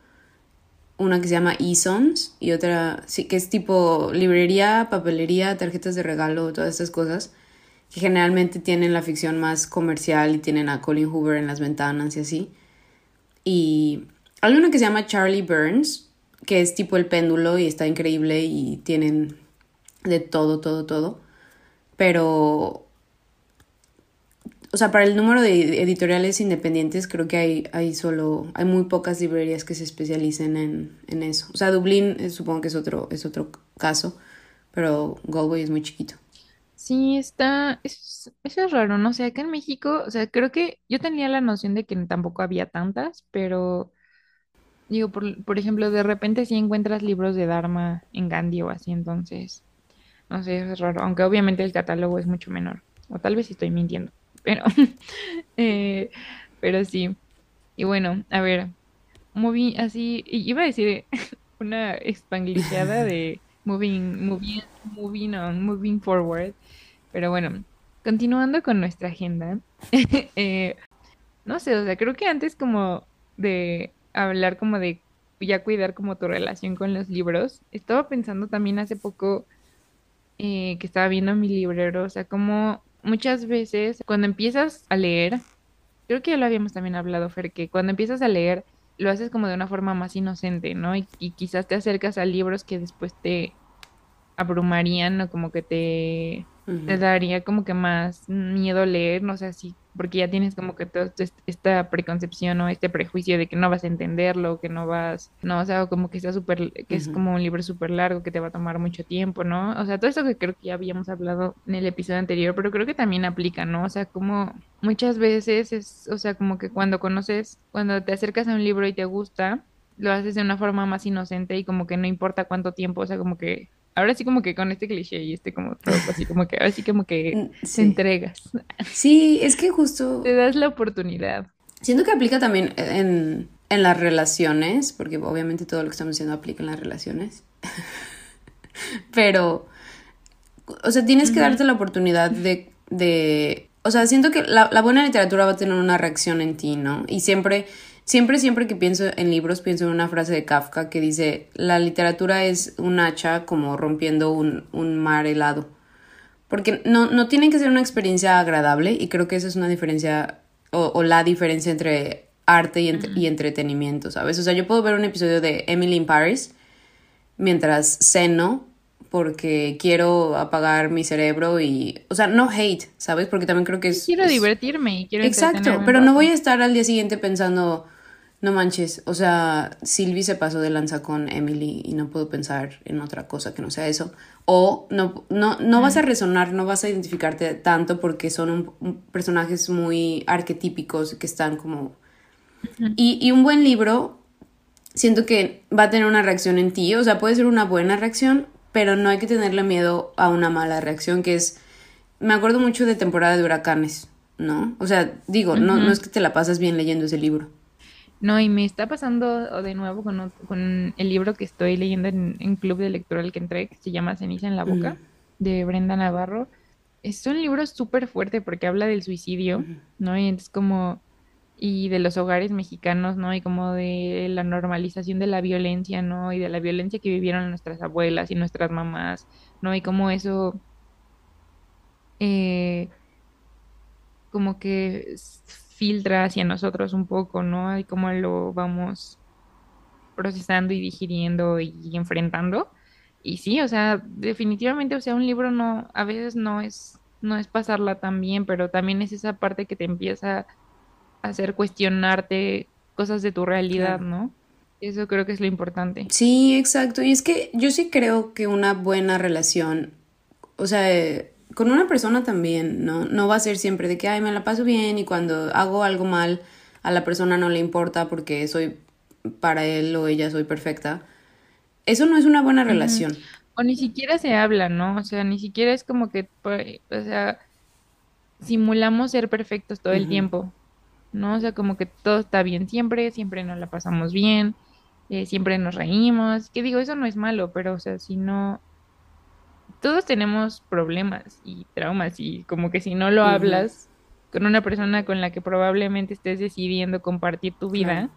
una que se llama Easons y otra sí que es tipo librería, papelería, tarjetas de regalo, todas estas cosas que generalmente tienen la ficción más comercial y tienen a Colin Hoover en las ventanas y así. Y hay una que se llama Charlie Burns, que es tipo el péndulo y está increíble y tienen de todo, todo, todo. Pero o sea, para el número de editoriales independientes creo que hay, hay solo, hay muy pocas librerías que se especialicen en, eso. O sea, Dublín eh, supongo que es otro, es otro caso, pero Galway es muy chiquito. Sí, está, eso es, raro, no sé, acá en México, o sea, creo que yo tenía la noción de que tampoco había tantas, pero digo, por, ejemplo, de repente sí encuentras libros de Dharma en Gandhi o así, entonces, no sé, es raro, aunque obviamente el catálogo es mucho menor, o tal vez estoy mintiendo pero, eh, pero sí. Y bueno, a ver, moving así, iba a decir una espanglishada de moving, moving, moving on, moving forward, pero bueno, continuando con nuestra agenda, eh, no sé, o sea, creo que antes como de hablar como de ya cuidar como tu relación con los libros, estaba pensando también hace poco eh, que estaba viendo mi librero, o sea, como muchas veces cuando empiezas a leer, creo que ya lo habíamos también hablado, Fer, que cuando empiezas a leer lo haces como de una forma más inocente, ¿no? Y, y quizás te acercas a libros que después te abrumarían o como que te te daría como que más miedo leer, no sé, si, porque ya tienes como que toda esta preconcepción o este prejuicio de que no vas a entenderlo, que no vas, no, o sea, como que está súper, que es como un libro súper largo, que te va a tomar mucho tiempo, ¿no? O sea, todo eso que creo que ya habíamos hablado en el episodio anterior, pero creo que también aplica, ¿no? O sea, como muchas veces es, o sea, como que cuando conoces, cuando te acercas a un libro y te gusta, lo haces de una forma más inocente y como que no importa cuánto tiempo, o sea, como que ahora sí como que con este cliché y este como así como que ahora sí como que se mm, entregas. Sí, es que justo... Te das la oportunidad. Siento que aplica también en, en las relaciones, porque obviamente todo lo que estamos diciendo aplica en las relaciones. Pero, o sea, tienes que darte la oportunidad de, de... O sea, siento que la, la buena literatura va a tener una reacción en ti, ¿no? Y siempre Siempre, siempre que pienso en libros, pienso en una frase de Kafka que dice, la literatura es un hacha como rompiendo un, un mar helado. Porque no, no tiene que ser una experiencia agradable y creo que esa es una diferencia o, la diferencia entre arte y, y, entretenimiento, ¿sabes? O sea, yo puedo ver un episodio de Emily in Paris mientras ceno porque quiero apagar mi cerebro y, o sea, no hate, ¿sabes? Porque también creo que es... Quiero divertirme y quiero... Exacto, pero no voy a estar al día siguiente pensando, no manches, o sea, Sylvie se pasó de lanza con Emily y no puedo pensar en otra cosa que no sea eso. O no, no, no vas a resonar, no vas a identificarte tanto porque son personajes muy arquetípicos que están como... y, y un buen libro, siento que va a tener una reacción en ti, o sea, puede ser una buena reacción, pero no hay que tenerle miedo a una mala reacción, que es... Me acuerdo mucho de temporada de huracanes, ¿no? O sea, digo, no, no es que te la pasas bien leyendo ese libro no, y me está pasando de nuevo con, con el libro que estoy leyendo en, Club de Lectura el que entré, que se llama Ceniza en la Boca, de Brenda Navarro. Es un libro súper fuerte porque habla del suicidio, ¿no? Y es como, y de los hogares mexicanos, ¿no? Y como de la normalización de la violencia, ¿no? Y de la violencia que vivieron nuestras abuelas y nuestras mamás, ¿no? Y como eso, eh, como que filtra hacia nosotros un poco, ¿no? Y cómo lo vamos procesando y digiriendo y enfrentando. Y sí, o sea, definitivamente, o sea, un libro no, a veces no es, no es pasarla tan bien, pero también es esa parte que te empieza a hacer cuestionarte cosas de tu realidad, ¿no? Eso creo que es lo importante. Sí, exacto. Y es que yo sí creo que una buena relación, o sea, con una persona también, ¿no? No va a ser siempre de que, ay, me la paso bien y cuando hago algo mal a la persona no le importa porque soy para él o ella soy perfecta. Eso no es una buena relación. O ni siquiera se habla, ¿no? O sea, ni siquiera es como que, pues, o sea, simulamos ser perfectos todo el tiempo, ¿no? O sea, como que todo está bien siempre, siempre nos la pasamos bien, eh, siempre nos reímos. Que digo, eso no es malo, pero, o sea, si no, todos tenemos problemas y traumas y como que si no lo hablas, con una persona con la que probablemente estés decidiendo compartir tu vida,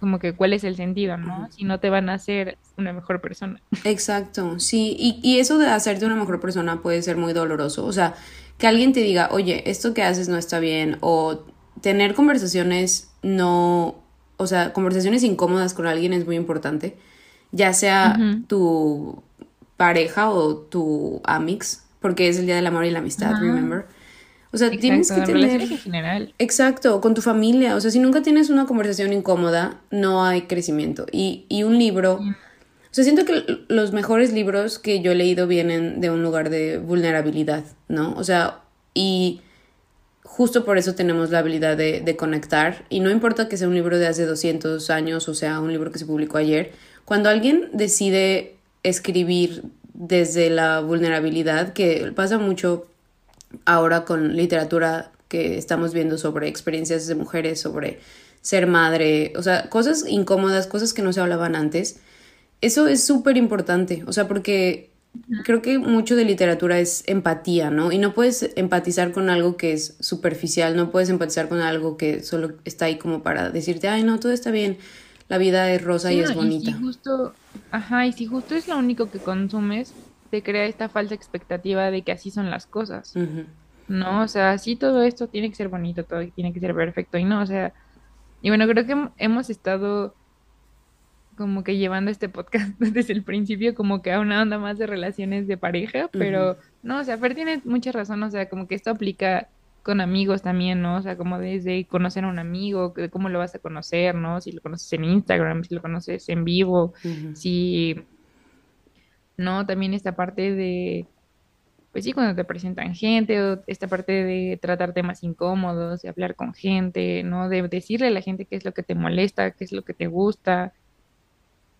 como que cuál es el sentido, ¿no? Si no te van a hacer una mejor persona. Exacto, sí, y, y eso de hacerte una mejor persona puede ser muy doloroso, o sea, que alguien te diga, oye, esto que haces no está bien, o tener conversaciones no, o sea, conversaciones incómodas con alguien es muy importante, ya sea tu pareja o tu amix, porque es el día del amor y la amistad, remember. O sea, tienes que tener... En general. Exacto, con tu familia. O sea, si nunca tienes una conversación incómoda, no hay crecimiento. Y, y un libro... O sea, siento que los mejores libros que yo he leído vienen de un lugar de vulnerabilidad, ¿no? O sea, y justo por eso tenemos la habilidad de, de, conectar. Y no importa que sea un libro de hace 200 años o sea un libro que se publicó ayer, cuando alguien decide escribir desde la vulnerabilidad, que pasa mucho ahora con literatura que estamos viendo sobre experiencias de mujeres, sobre ser madre, o sea, cosas incómodas, cosas que no se hablaban antes. Eso es súper importante, o sea, porque creo que mucho de literatura es empatía, ¿no? Y no puedes empatizar con algo que es superficial, no puedes empatizar con algo que solo está ahí como para decirte, ay, no, todo está bien, la vida es rosa y es bonita. Y si justo, ajá, y si justo es lo único que consumes, te crea esta falsa expectativa de que así son las cosas. No, o sea, sí todo esto tiene que ser bonito, todo tiene que ser perfecto y no, o sea, y bueno, creo que hemos estado como que llevando este podcast desde el principio como que a una onda más de relaciones de pareja, pero no, o sea, Fer tiene mucha razón, o sea, como que esto aplica con amigos también, ¿no? O sea, como desde conocer a un amigo, cómo lo vas a conocer, ¿no? Si lo conoces en Instagram, si lo conoces en vivo, si ¿no? También esta parte de, pues sí, cuando te presentan gente, o esta parte de tratar temas incómodos, de hablar con gente, ¿no? De decirle a la gente qué es lo que te molesta, qué es lo que te gusta,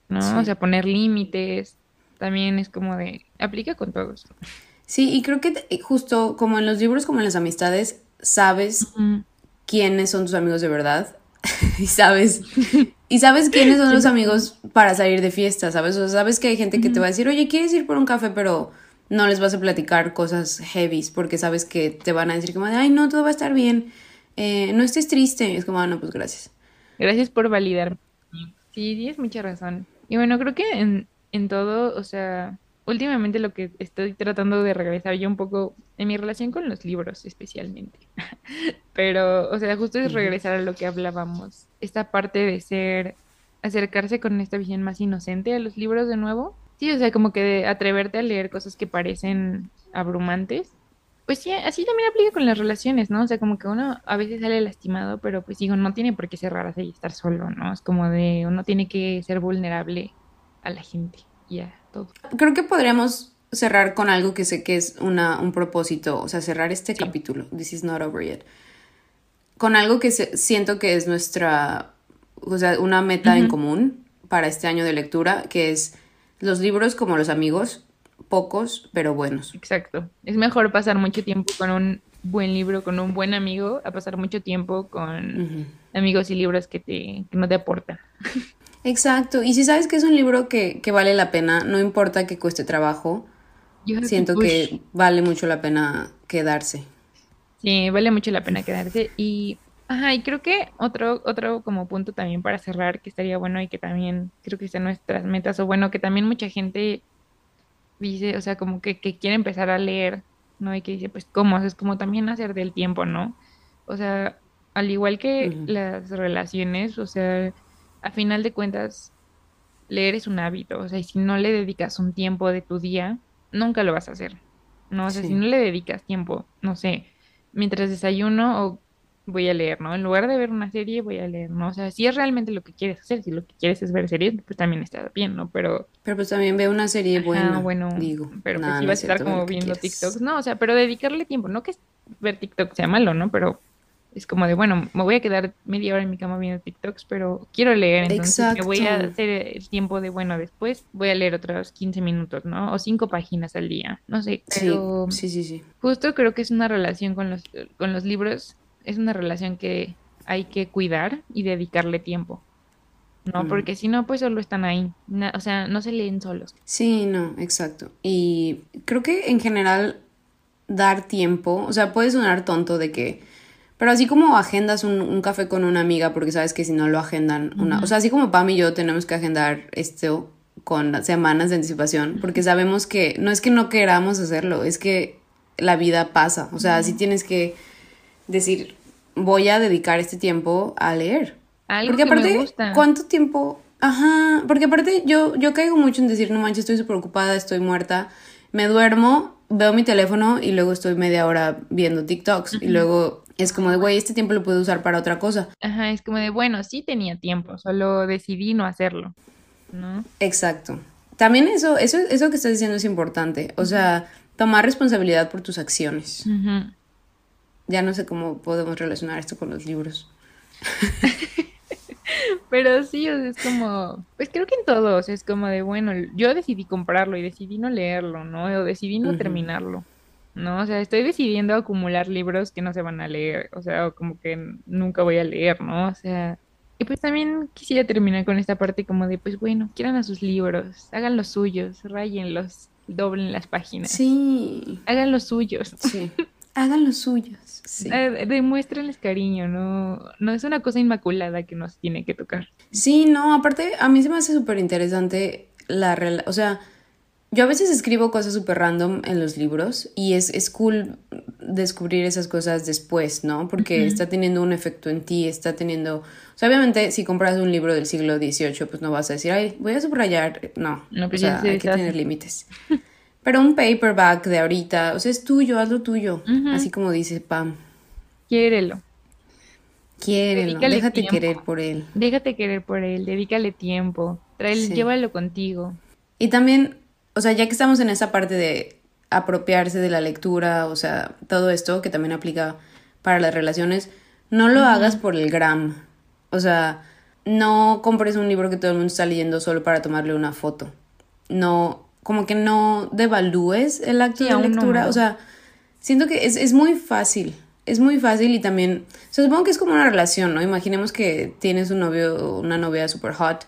¿no? O sea, poner límites, también es como de, aplica con todos. Sí, y creo que justo como en los libros, como en las amistades, sabes quiénes son tus amigos de verdad y sabes y sabes quiénes son los amigos para salir de fiesta, ¿sabes? O sea, sabes que hay gente que te va a decir, oye, ¿quieres ir por un café? Pero no les vas a platicar cosas heavies porque sabes que te van a decir como, ay, no, todo va a estar bien, eh, no estés triste. es como, ah, no, pues gracias. Gracias por validar. Sí, tienes mucha razón. Y bueno, creo que en, en todo, o sea, últimamente lo que estoy tratando de regresar yo un poco en mi relación con los libros especialmente. Pero, o sea, justo es regresar a lo que hablábamos. Esta parte de ser, acercarse con esta visión más inocente a los libros de nuevo. Sí, o sea, como que de atreverte a leer cosas que parecen abrumantes. Pues sí, así también aplica con las relaciones, ¿no? O sea, como que uno a veces sale lastimado, pero pues digo, no tiene por qué cerrarse y estar solo, ¿no? Es como de uno tiene que ser vulnerable a la gente todo. Creo que podríamos cerrar con algo que sé que es una, un propósito, o sea, cerrar este capítulo, This is not over yet, con algo que siento que es nuestra, o sea, una meta en común para este año de lectura, que es los libros como los amigos, pocos pero buenos. Exacto. Es mejor pasar mucho tiempo con un buen libro, con un buen amigo, a pasar mucho tiempo con amigos y libros que, te, que no te aportan. Exacto. Y si sabes que es un libro que, que vale la pena, no importa que cueste trabajo, siento que vale mucho la pena quedarse. Sí, vale mucho la pena quedarse. Y, ajá, y creo que otro, otro como punto también para cerrar, que estaría bueno y que también creo que están nuestras metas, o bueno, que también mucha gente dice, o sea, como que, que quiere empezar a leer, ¿no? Y que dice, pues, ¿cómo? Es como también hacer del tiempo, ¿no? O sea, al igual que las relaciones, o sea, a final de cuentas, leer es un hábito, o sea, y si no le dedicas un tiempo de tu día, nunca lo vas a hacer. No, o sea, si no le dedicas tiempo, no sé, mientras desayuno o voy a leer, ¿no? En lugar de ver una serie, voy a leer, ¿no? O sea, si es realmente lo que quieres hacer, si lo que quieres es ver series, pues también está bien, ¿no? Pero... Pero pues también veo una serie buena, bueno, digo. Pero pues si vas a estar como viendo TikToks, no, o sea, pero dedicarle tiempo, no que ver TikTok sea malo, ¿no? Pero es como de, bueno, me voy a quedar media hora en mi cama viendo TikToks, pero quiero leer, entonces me voy a hacer el tiempo de, bueno, después voy a leer otros 15 minutos, ¿no? O cinco páginas al día, no sé. Pero sí, sí, sí, Justo creo que es una relación con los, con los libros, es una relación que hay que cuidar y dedicarle tiempo. ¿no? Porque si no, pues solo están ahí. o sea, no se leen solos. Sí, no, exacto. Y creo que en general dar tiempo, o sea, puede sonar tonto de que Pero así como agendas un, un, café con una amiga, porque sabes que si no lo agendan, una, o sea, así como Pam y yo tenemos que agendar esto con semanas de anticipación, porque sabemos que no es que no queramos hacerlo, es que la vida pasa, o sea, así tienes que decir, voy a dedicar este tiempo a leer. porque aparte, ¿cuánto tiempo? Ajá, porque aparte yo, yo caigo mucho en decir, no manches, estoy súper ocupada, estoy muerta, me duermo, veo mi teléfono y luego estoy media hora viendo TikToks y luego es como de, güey, este tiempo lo puedo usar para otra cosa. Ajá, es como de, bueno, sí tenía tiempo, solo decidí no hacerlo, ¿no? Exacto. También eso, eso, eso que estás diciendo es importante, o sea, tomar responsabilidad por tus acciones. Ya no sé cómo podemos relacionar esto con los libros. Pero sí, es como, pues creo que en todos es como de, bueno, yo decidí comprarlo y decidí no leerlo, ¿no? O decidí no terminarlo, ¿no? O sea, estoy decidiendo acumular libros que no se van a leer, o sea, como que nunca voy a leer, ¿no? O sea, y pues también quisiera terminar con esta parte como de, pues bueno, quieran a sus libros, hagan los suyos, rayenlos, doblen las páginas. Sí. Hagan los suyos. Sí. Hagan los suyos. Sí. Eh, demuéstrenles cariño, no, no es una cosa inmaculada que nos tiene que tocar. Sí, no, aparte a mí se me hace súper interesante la o sea, yo a veces escribo cosas súper random en los libros y es, es cool descubrir esas cosas después, ¿no? Porque está teniendo un efecto en ti, está teniendo... O sea, obviamente si compras un libro del siglo XVIII, pues no vas a decir, ay, voy a subrayar. No, no pues o sea, hay que tener límites. Pero un paperback de ahorita, o sea, es tuyo, hazlo tuyo. Así como dice Pam. Quiérelo. Quiérelo, déjate querer por él. Déjate querer por él, dedícale tiempo, llévalo contigo. Y también o sea, ya que estamos en esa parte de apropiarse de la lectura, o sea, todo esto que también aplica para las relaciones, no lo hagas por el gram. O sea, no compres un libro que todo el mundo está leyendo solo para tomarle una foto. No, como que no devalúes el acto de lectura. O sea, siento que es, es muy fácil. Es muy fácil y también, o sea, supongo que es como una relación, ¿no? Imaginemos que tienes un novio o una novia super hot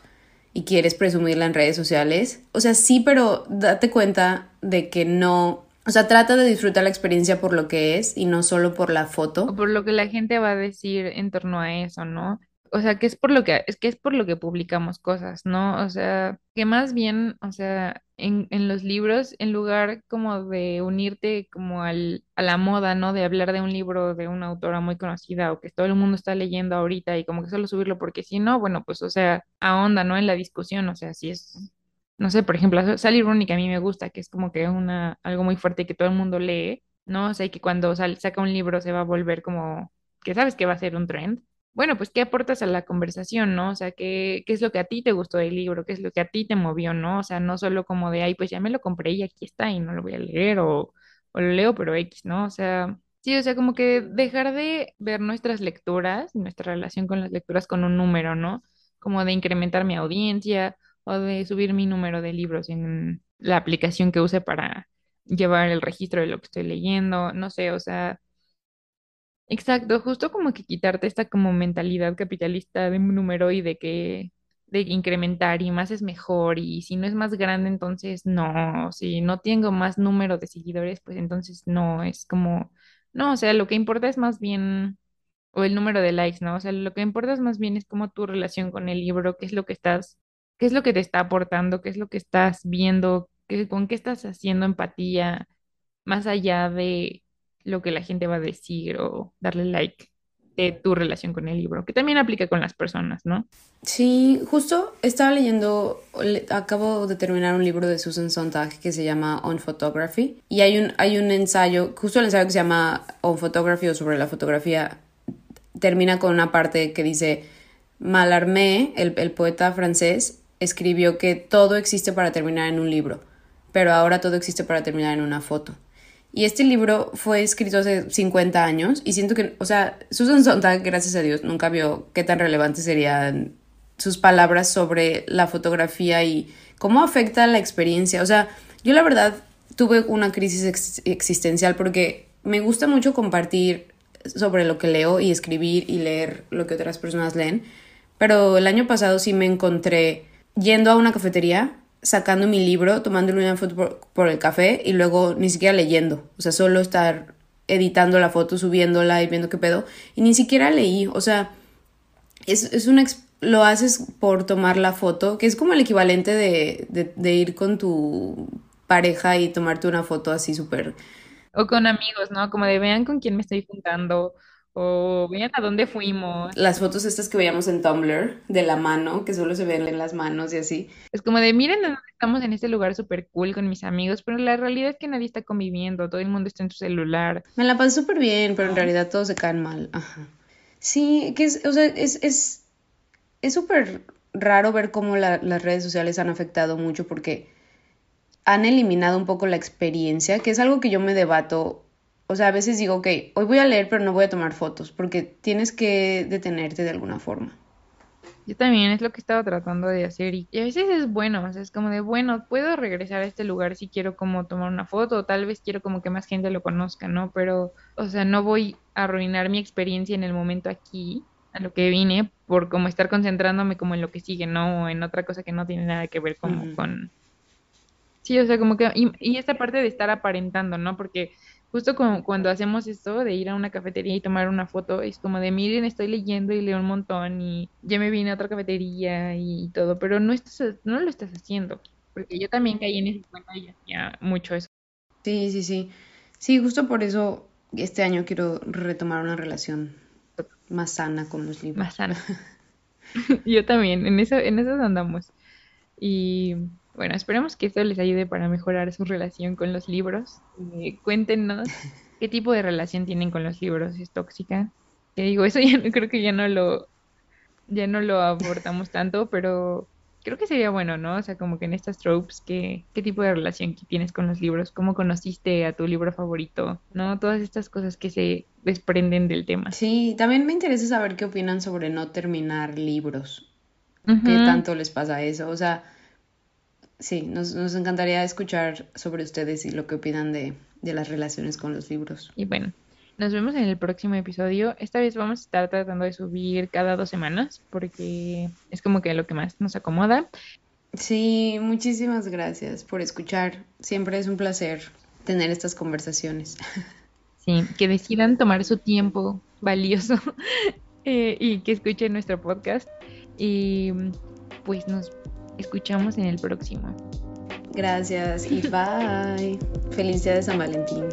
y quieres presumirla en redes sociales. O sea, sí, pero date cuenta de que no, o sea, trata de disfrutar la experiencia por lo que es y no solo por la foto. O por lo que la gente va a decir en torno a eso, ¿no? O sea, que es por lo que, es que es por lo que publicamos cosas, ¿no? O sea, que más bien, o sea, en, en los libros, en lugar como de unirte como al, a la moda, ¿no? De hablar de un libro de una autora muy conocida o que todo el mundo está leyendo ahorita y como que solo subirlo porque si no, bueno, pues, o sea, ahonda, ¿no? En la discusión, o sea, si es, no sé, por ejemplo, Sally Rooney que a mí me gusta, que es como que una, algo muy fuerte que todo el mundo lee, ¿no? O sea, que cuando saca un libro se va a volver como, que sabes que va a ser un trend bueno, pues, ¿qué aportas a la conversación, no? O sea, ¿qué, ¿qué es lo que a ti te gustó del libro? ¿Qué es lo que a ti te movió, no? O sea, no solo como de, ay, pues ya me lo compré y aquí está y no lo voy a leer o, o lo leo, pero X, ¿no? O sea, sí, o sea, como que dejar de ver nuestras lecturas, nuestra relación con las lecturas con un número, ¿no? Como de incrementar mi audiencia o de subir mi número de libros en la aplicación que use para llevar el registro de lo que estoy leyendo, no sé, o sea Exacto, justo como que quitarte esta como mentalidad capitalista de número y de que de incrementar y más es mejor y si no es más grande entonces no, si no tengo más número de seguidores pues entonces no, es como, no, o sea, lo que importa es más bien, o el número de likes, ¿no? O sea, lo que importa es más bien es como tu relación con el libro, qué es lo que estás, qué es lo que te está aportando, qué es lo que estás viendo, qué, con qué estás haciendo empatía, más allá de lo que la gente va a decir o darle like de tu relación con el libro, que también aplica con las personas, ¿no? Sí, justo estaba leyendo, acabo de terminar un libro de Susan Sontag que se llama On Photography y hay un, hay un ensayo, justo el ensayo que se llama On Photography o sobre la fotografía, termina con una parte que dice, Mallarmé, el, el poeta francés, escribió que todo existe para terminar en un libro, pero ahora todo existe para terminar en una foto. Y este libro fue escrito hace 50 años y siento que, o sea, Susan Sontag, gracias a Dios, nunca vio qué tan relevantes serían sus palabras sobre la fotografía y cómo afecta la experiencia. O sea, yo la verdad tuve una crisis existencial porque me gusta mucho compartir sobre lo que leo y escribir y leer lo que otras personas leen, pero el año pasado sí me encontré yendo a una cafetería sacando mi libro, tomándole una foto por, el café y luego ni siquiera leyendo. O sea, solo estar editando la foto, subiéndola y viendo qué pedo. Y ni siquiera leí, o sea, es, es una... Lo haces por tomar la foto, que es como el equivalente de, de, de ir con tu pareja y tomarte una foto así súper... O con amigos, ¿no? Como de vean con quién me estoy juntando o vean a dónde fuimos. Las fotos estas que veíamos en Tumblr de la mano, que solo se ven en las manos y así. Es como de miren dónde estamos en este lugar súper cool con mis amigos, pero la realidad es que nadie está conviviendo, todo el mundo está en su celular. Me la pasé súper bien, pero en realidad todos se caen mal. Ajá. Sí, que es, o sea, es, es, es súper raro ver cómo la, las redes sociales han afectado mucho porque han eliminado un poco la experiencia, que es algo que yo me debato o sea, a veces digo, ok, hoy voy a leer, pero no voy a tomar fotos, porque tienes que detenerte de alguna forma. Yo también es lo que estaba tratando de hacer y, a veces es bueno, o sea, es como de, bueno, puedo regresar a este lugar si quiero como tomar una foto o tal vez quiero como que más gente lo conozca, ¿no? Pero, o sea, no voy a arruinar mi experiencia en el momento aquí, a lo que vine, por como estar concentrándome como en lo que sigue, ¿no? O en otra cosa que no tiene nada que ver como con... Sí, o sea, como que... Y, y esta parte de estar aparentando, ¿no? Porque justo como cuando hacemos esto de ir a una cafetería y tomar una foto, es como de miren, estoy leyendo y leo un montón y ya me vine a otra cafetería y todo, pero no, estás, no lo estás haciendo, porque yo también caí en ese cuenta y hacía mucho eso. Sí, sí, sí. Sí, justo por eso este año quiero retomar una relación más sana con los libros. Más sana. yo también, en eso, en eso andamos. Y bueno, esperemos que esto les ayude para mejorar su relación con los libros. Eh, cuéntenos qué tipo de relación tienen con los libros, es tóxica. Que digo, eso ya no, creo que ya no lo ya no lo abortamos tanto, pero creo que sería bueno, ¿no? O sea, como que en estas tropes, ¿qué, qué tipo de relación tienes con los libros? ¿Cómo conociste a tu libro favorito? ¿No? Todas estas cosas que se desprenden del tema. Sí, también me interesa saber qué opinan sobre no terminar libros. ¿Qué tanto les pasa eso? O sea, sí, nos, nos encantaría escuchar sobre ustedes y lo que opinan de, de las relaciones con los libros. Y bueno, nos vemos en el próximo episodio. Esta vez vamos a estar tratando de subir cada dos semanas porque es como que lo que más nos acomoda. Sí, muchísimas gracias por escuchar. Siempre es un placer tener estas conversaciones. Sí, que decidan tomar su tiempo valioso eh, y que escuchen nuestro podcast. Y pues nos escuchamos en el próximo. Gracias y bye. Feliz día de San Valentín.